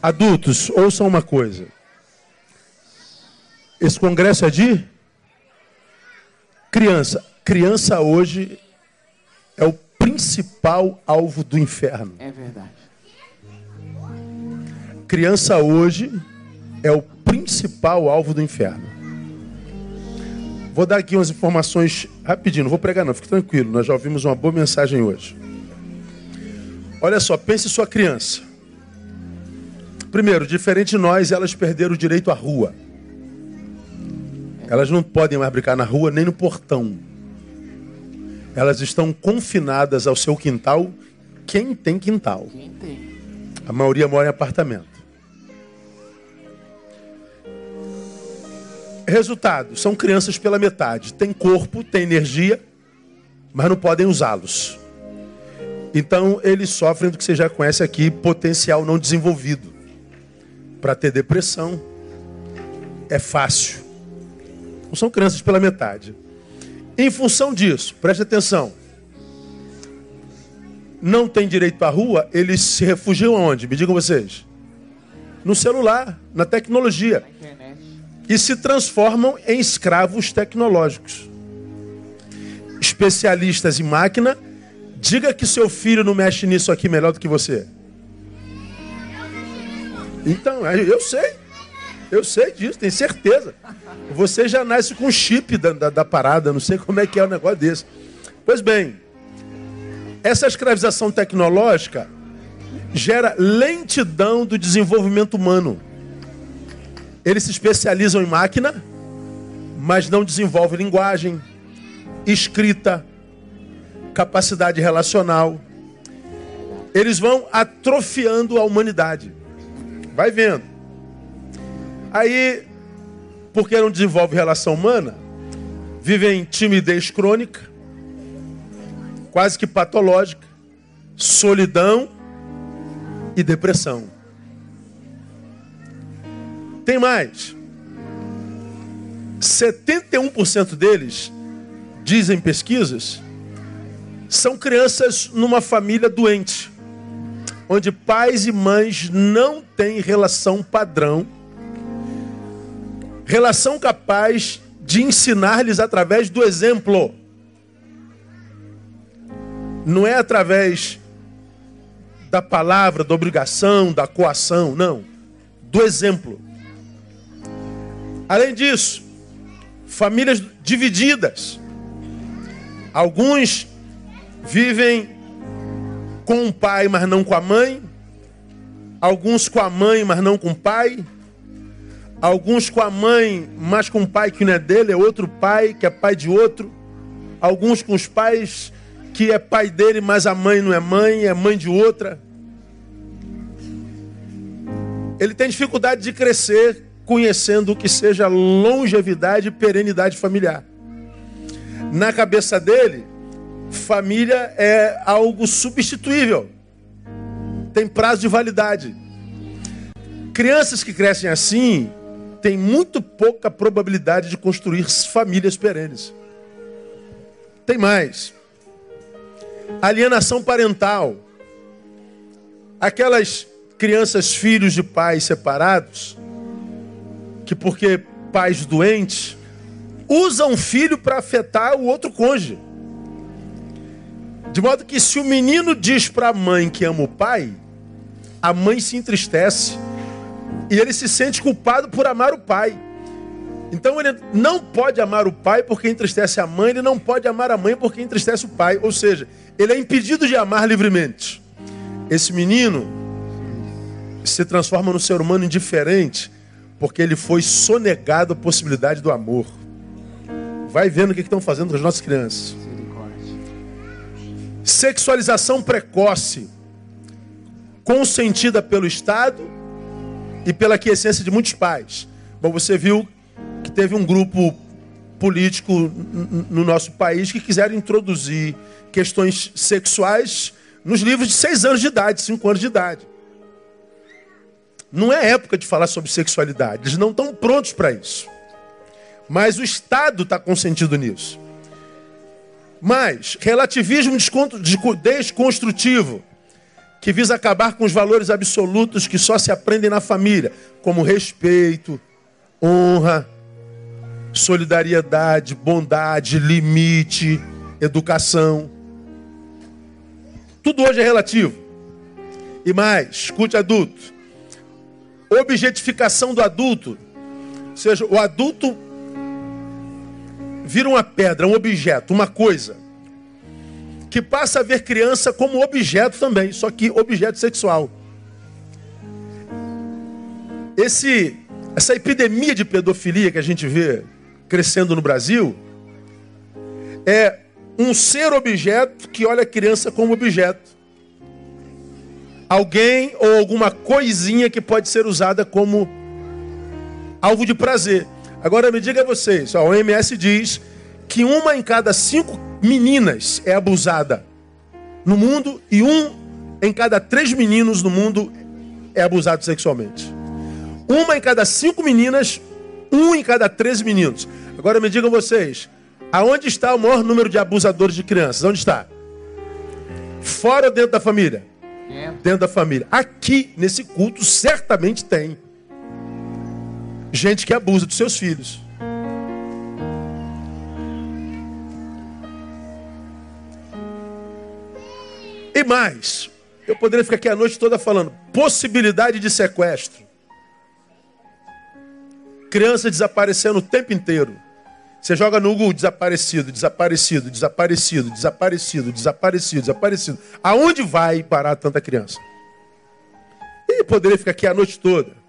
Adultos, ouçam uma coisa. Esse congresso é de criança. Criança hoje é o principal alvo do inferno. É verdade. Criança hoje é o principal alvo do inferno. Vou dar aqui umas informações rapidinho, não vou pregar não, fique tranquilo, nós já ouvimos uma boa mensagem hoje. Olha só, pense sua criança. Primeiro, diferente de nós, elas perderam o direito à rua. Elas não podem mais brincar na rua nem no portão. Elas estão confinadas ao seu quintal. Quem tem quintal? Quem tem? A maioria mora em apartamento. Resultado: são crianças pela metade. Tem corpo, tem energia, mas não podem usá-los. Então eles sofrem do que você já conhece aqui, potencial não desenvolvido. Para ter depressão é fácil. Não são crianças pela metade. Em função disso, preste atenção. Não tem direito à rua, eles se refugiam aonde? Me digam vocês. No celular, na tecnologia. Na internet. E se transformam em escravos tecnológicos. Especialistas em máquina, diga que seu filho não mexe nisso aqui melhor do que você. Então, eu sei. Eu sei disso, tenho certeza. Você já nasce com chip da, da, da parada, não sei como é que é o um negócio desse. Pois bem, essa escravização tecnológica gera lentidão do desenvolvimento humano. Eles se especializam em máquina, mas não desenvolvem linguagem, escrita, capacidade relacional. Eles vão atrofiando a humanidade. Vai vendo. Aí, porque não desenvolve relação humana, vivem timidez crônica, quase que patológica, solidão e depressão. Tem mais. 71% deles, dizem pesquisas, são crianças numa família doente, onde pais e mães não têm relação padrão Relação capaz de ensinar-lhes através do exemplo. Não é através da palavra, da obrigação, da coação, não. Do exemplo. Além disso, famílias divididas. Alguns vivem com o pai, mas não com a mãe. Alguns com a mãe, mas não com o pai. Alguns com a mãe, mas com o pai que não é dele, é outro pai que é pai de outro. Alguns com os pais que é pai dele, mas a mãe não é mãe, é mãe de outra. Ele tem dificuldade de crescer conhecendo o que seja longevidade e perenidade familiar. Na cabeça dele, família é algo substituível. Tem prazo de validade. Crianças que crescem assim, tem muito pouca probabilidade de construir famílias perenes. Tem mais. Alienação parental. Aquelas crianças, filhos de pais separados, que porque pais doentes, usam filho para afetar o outro cônjuge. De modo que se o menino diz para a mãe que ama o pai, a mãe se entristece e ele se sente culpado por amar o pai. Então ele não pode amar o pai porque entristece a mãe, ele não pode amar a mãe porque entristece o pai. Ou seja, ele é impedido de amar livremente. Esse menino se transforma no ser humano indiferente porque ele foi sonegado a possibilidade do amor. Vai vendo o que estão fazendo com as nossas crianças. Sexualização precoce, consentida pelo Estado e pela quiescência de muitos pais. Bom, você viu que teve um grupo político no nosso país que quiseram introduzir questões sexuais nos livros de seis anos de idade, cinco anos de idade. Não é época de falar sobre sexualidade, eles não estão prontos para isso. Mas o Estado está consentido nisso. Mas, relativismo desconstrutivo. que visa acabar com os valores absolutos que só se aprendem na família, como respeito, honra, solidariedade, bondade, limite, educação. Tudo hoje é relativo. E mais, escute adulto. Objetificação do adulto. Ou seja, o adulto vira uma pedra, um objeto, uma coisa. Que passa a ver criança como objeto também, só que objeto sexual. Esse, essa epidemia de pedofilia que a gente vê crescendo no Brasil é um ser objeto que olha a criança como objeto. Alguém ou alguma coisinha que pode ser usada como alvo de prazer. Agora me diga vocês, a OMS diz que uma em cada cinco meninas é abusada no mundo e um em cada três meninos no mundo é abusado sexualmente. Uma em cada cinco meninas, um em cada três meninos. Agora me digam vocês, aonde está o maior número de abusadores de crianças? Onde está? Fora ou dentro da família? Dentro da família. Aqui, nesse culto, certamente tem gente que abusa dos seus filhos. E mais, eu poderia ficar aqui a noite toda falando possibilidade de sequestro. Criança desaparecendo o tempo inteiro. Você joga no Google desaparecido, desaparecido, desaparecido, desaparecido, desaparecido, desaparecido. Aonde vai parar tanta criança? E poderia ficar aqui a noite toda.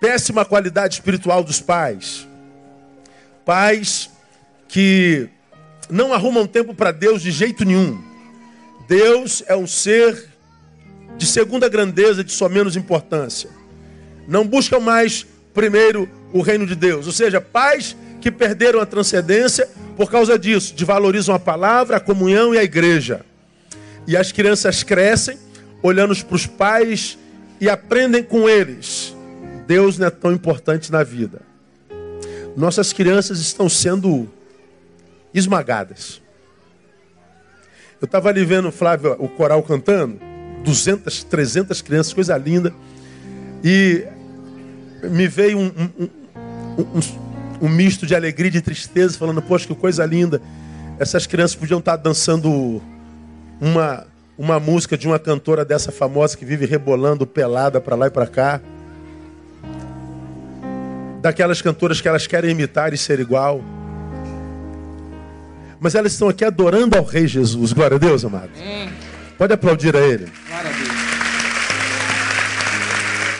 Péssima qualidade espiritual dos pais. Pais que não arrumam tempo para Deus de jeito nenhum. Deus é um ser de segunda grandeza, de sua menos importância. Não buscam mais primeiro o reino de Deus. Ou seja, pais que perderam a transcendência por causa disso, de valorizam a palavra, a comunhão e a igreja. E as crianças crescem olhando para os pais e aprendem com eles. Deus não é tão importante na vida. Nossas crianças estão sendo esmagadas. Eu estava ali vendo, Flávio, o coral cantando, 200, 300 crianças, coisa linda. E me veio um, um, um, um, misto de alegria e de tristeza, falando, poxa, que coisa linda. Essas crianças podiam estar dançando uma, uma música de uma cantora dessa famosa que vive rebolando pelada para lá e para cá. Daquelas cantoras que elas querem imitar e ser igual. Mas elas estão aqui adorando ao Rei Jesus. Glória a Deus, amado. Pode aplaudir a Ele. Glória a Deus.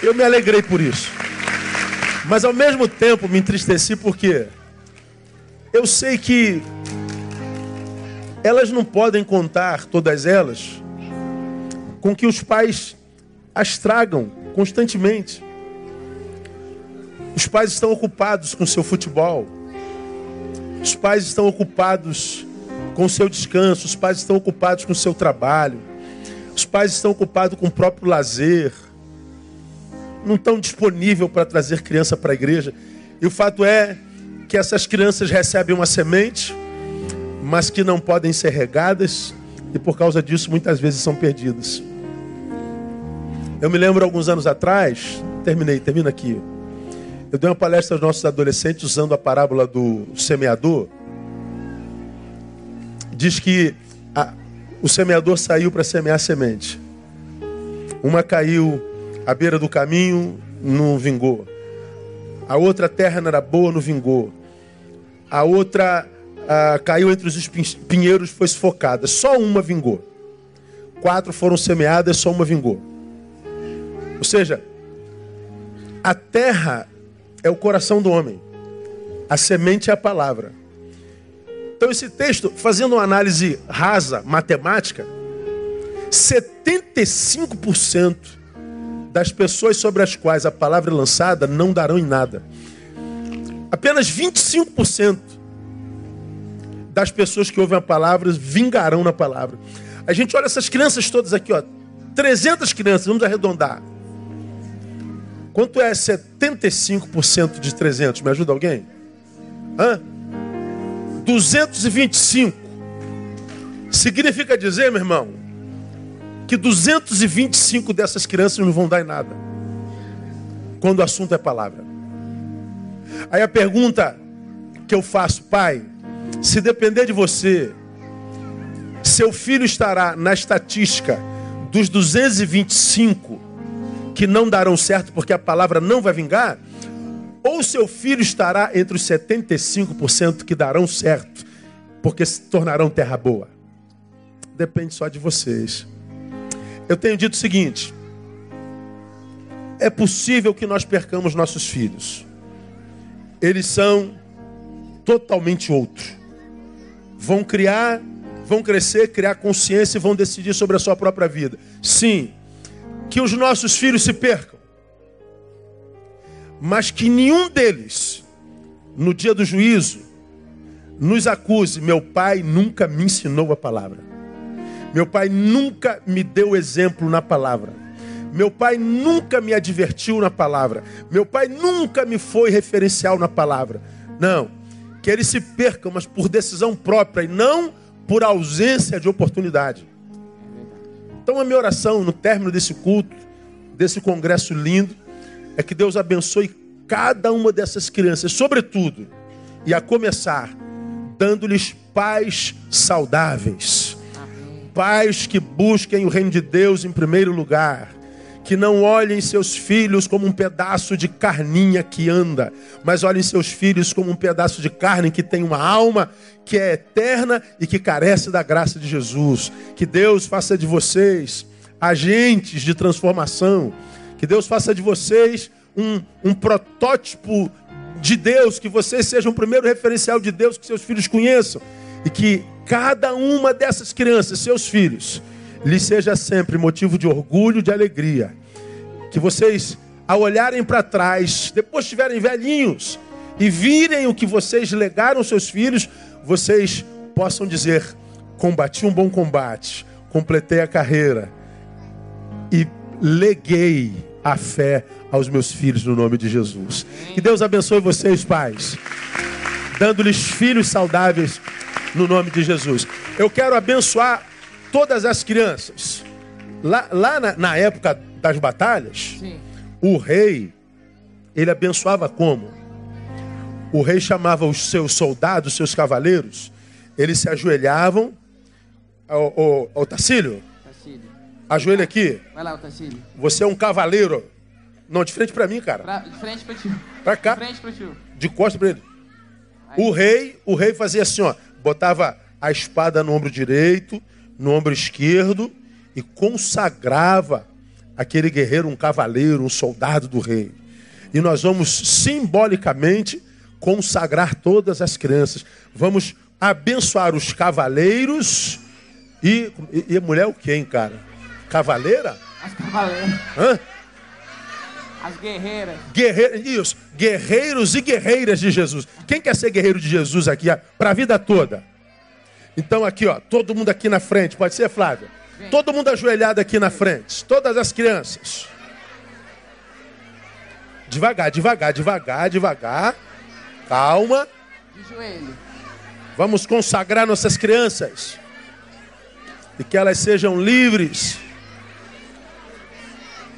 Eu me alegrei por isso. Mas ao mesmo tempo me entristeci porque eu sei que elas não podem contar, todas elas, com que os pais as tragam constantemente. Os pais estão ocupados com seu futebol. Os pais estão ocupados com seu descanso. Os pais estão ocupados com seu trabalho. Os pais estão ocupados com o próprio lazer não estão disponíveis para trazer criança para a igreja. E o fato é que essas crianças recebem uma semente, mas que não podem ser regadas, e por causa disso muitas vezes são perdidas. Eu me lembro alguns anos atrás, terminei, termina aqui. Eu dei uma palestra aos nossos adolescentes usando a parábola do semeador. Diz que a, o semeador saiu para semear semente. Uma caiu à beira do caminho, não vingou. A outra terra não era boa, não vingou. A outra ah, caiu entre os pinheiros, foi sufocada. Só uma vingou. Quatro foram semeadas, só uma vingou. Ou seja, a terra é o coração do homem. A semente é a palavra. Então, esse texto, fazendo uma análise rasa, matemática, 75% das pessoas sobre as quais a palavra é lançada não darão em nada. Apenas 25% das pessoas que ouvem a palavra vingarão na palavra. A gente olha essas crianças todas aqui, ó, 300 crianças, vamos arredondar. Quanto é 75% de 300? Me ajuda alguém? Hã? 225. Significa dizer, meu irmão, que 225 dessas crianças não vão dar em nada. Quando o assunto é palavra. Aí a pergunta que eu faço, pai, se depender de você, seu filho estará na estatística dos 225 que não darão certo porque a palavra não vai vingar? Ou seu filho estará entre os 75% que darão certo porque se tornarão terra boa? Depende só de vocês. Eu tenho dito o seguinte: é possível que nós percamos nossos filhos. Eles são totalmente outros. Vão criar vão crescer, criar consciência e vão decidir sobre a sua própria vida. Sim, que os nossos filhos se percam, mas que nenhum deles, no dia do juízo, nos acuse. Meu pai nunca me ensinou a palavra. Meu pai nunca me deu exemplo na palavra. Meu pai nunca me advertiu na palavra. Meu pai nunca me foi referencial na palavra. Não. Que eles se percam, mas por decisão própria e não por ausência de oportunidade. Então a minha oração no término desse culto, desse congresso lindo, é que Deus abençoe cada uma dessas crianças, sobretudo, e a começar dando-lhes pais saudáveis. Pais que busquem o reino de Deus em primeiro lugar que não olhem seus filhos como um pedaço de carninha que anda, mas olhem seus filhos como um pedaço de carne que tem uma alma que é eterna e que carece da graça de Jesus. Que Deus faça de vocês agentes de transformação, que Deus faça de vocês um, um protótipo de Deus, que vocês sejam o primeiro referencial de Deus que seus filhos conheçam e que cada uma dessas crianças, seus filhos, lhe seja sempre motivo de orgulho, de alegria. Que vocês, ao olharem para trás, depois estiverem velhinhos e virem o que vocês legaram aos seus filhos, vocês possam dizer: combati um bom combate, completei a carreira e leguei a fé aos meus filhos no nome de Jesus. Que Deus abençoe vocês, pais, dando-lhes filhos saudáveis no nome de Jesus. Eu quero abençoar todas as crianças. Lá, lá na, na época das batalhas, Sim. o rei, ele abençoava como? O rei chamava os seus soldados, seus cavaleiros, eles se ajoelhavam. O, o, o Tacílio, ajoelha aqui. Vai lá, Tacílio. Você é um cavaleiro. Não, de frente para mim, cara. Pra, de frente para ti. Pra cá. De frente para ti. De costas para ele. Aí. O rei, o rei fazia assim, ó, botava a espada no ombro direito, no ombro esquerdo e consagrava aquele guerreiro um cavaleiro, um soldado do rei. E nós vamos simbolicamente consagrar todas as crianças. Vamos abençoar os cavaleiros e, e, e mulher o quem, cara? Cavaleira? As cavaleiras. Hã? As guerreiras. Guerre... Isso, guerreiros e guerreiras de Jesus. Quem quer ser guerreiro de Jesus aqui para a vida toda? Então aqui, ó, todo mundo aqui na frente, pode ser, Flávia? Todo mundo ajoelhado aqui na frente, todas as crianças. Devagar, devagar, devagar, devagar. Calma. De joelho. Vamos consagrar nossas crianças. E que elas sejam livres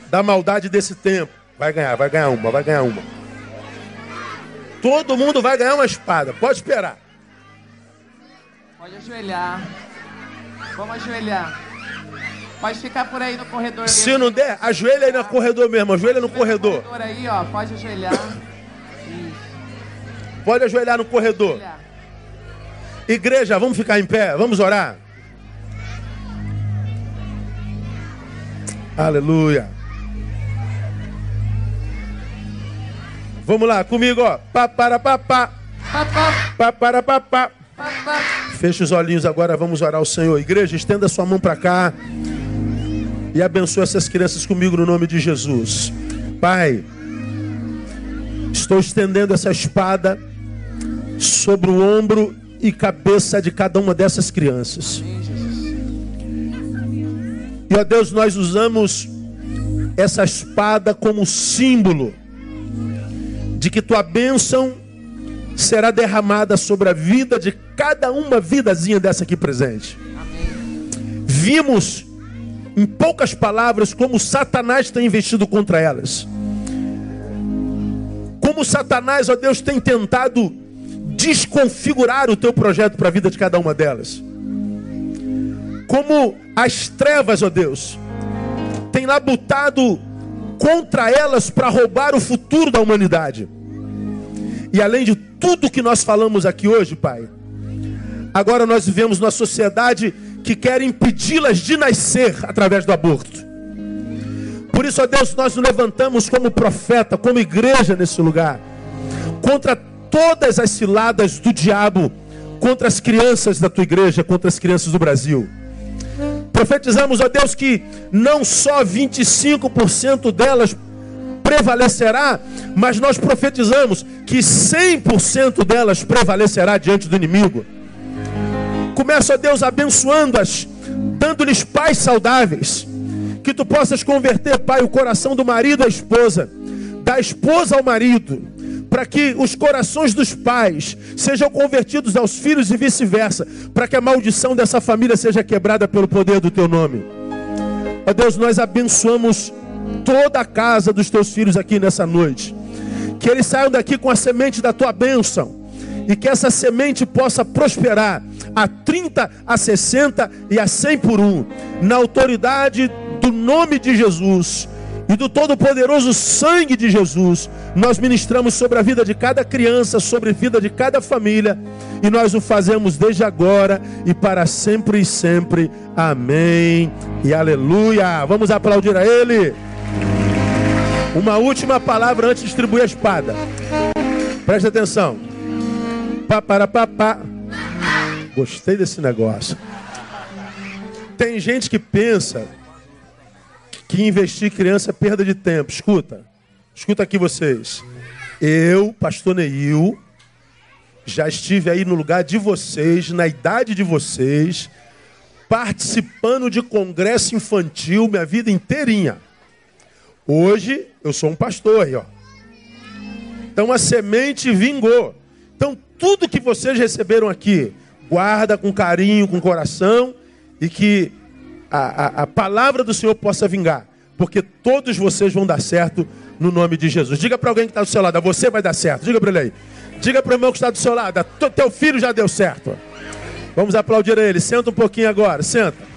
da maldade desse tempo. Vai ganhar, vai ganhar uma, vai ganhar uma. Todo mundo vai ganhar uma espada, pode esperar. Pode ajoelhar. Vamos ajoelhar. Pode ficar por aí no corredor. Se mesmo. não der, ajoelha aí no corredor mesmo. Ajoelha no corredor. No corredor aí, ó. Pode ajoelhar. Isso. Pode ajoelhar no corredor. Ajoelhar. Igreja, vamos ficar em pé. Vamos orar. Aleluia. Vamos lá, comigo, ó. Pá, para, pá, pá. Feche os olhinhos agora, vamos orar ao Senhor. Igreja, estenda sua mão para cá e abençoe essas crianças comigo no nome de Jesus. Pai, estou estendendo essa espada sobre o ombro e cabeça de cada uma dessas crianças. E ó Deus, nós usamos essa espada como símbolo de que tua bênção será derramada sobre a vida de cada uma vidazinha dessa aqui presente. Vimos Em poucas palavras, como Satanás tem investido contra elas. Como Satanás, ó Deus, tem tentado desconfigurar o teu projeto para a vida de cada uma delas. Como as trevas, ó Deus, tem labutado contra elas para roubar o futuro da humanidade. E além de tudo que nós falamos aqui hoje, Pai, agora nós vivemos numa sociedade que quer impedi-las de nascer através do aborto. Por isso, ó Deus, nós nos levantamos como profeta, como igreja nesse lugar, contra todas as ciladas do diabo, contra as crianças da tua igreja, contra as crianças do Brasil. Profetizamos, ó Deus, que não só 25% delas prevalecerá, mas nós profetizamos que 100% delas prevalecerá diante do inimigo. Começa, Deus, abençoando-as, dando-lhes pais saudáveis. Que tu possas converter, Pai, o coração do marido à esposa, da esposa ao marido, para que os corações dos pais sejam convertidos aos filhos e vice-versa, para que a maldição dessa família seja quebrada pelo poder do teu nome. Ó Deus, nós abençoamos toda a casa dos teus filhos aqui nessa noite. Que eles saiam daqui com a semente da tua bênção. E que essa semente possa prosperar a 30, a 60 e a 100 por um. Na autoridade do nome de Jesus e do todo-poderoso sangue de Jesus, nós ministramos sobre a vida de cada criança, sobre a vida de cada família, e nós o fazemos desde agora e para sempre e sempre. Amém e aleluia. Vamos aplaudir a Ele. Uma última palavra antes de distribuir a espada. Preste atenção. Pá, para, pá, pá. Gostei desse negócio. Tem gente que pensa que investir criança é perda de tempo. Escuta. Escuta aqui vocês. Eu, pastor Neil, já estive aí no lugar de vocês, na idade de vocês, participando de congresso infantil minha vida inteirinha. Hoje eu sou um pastor aí, ó. Então a semente vingou. Então tudo que vocês receberam aqui, guarda com carinho, com coração e que a, a, a palavra do Senhor possa vingar, porque todos vocês vão dar certo no nome de Jesus. Diga para alguém que está do seu lado, você vai dar certo. Diga para ele aí. Diga para o irmão que está do seu lado, teu filho já deu certo. Vamos aplaudir a ele. Senta um pouquinho agora, senta.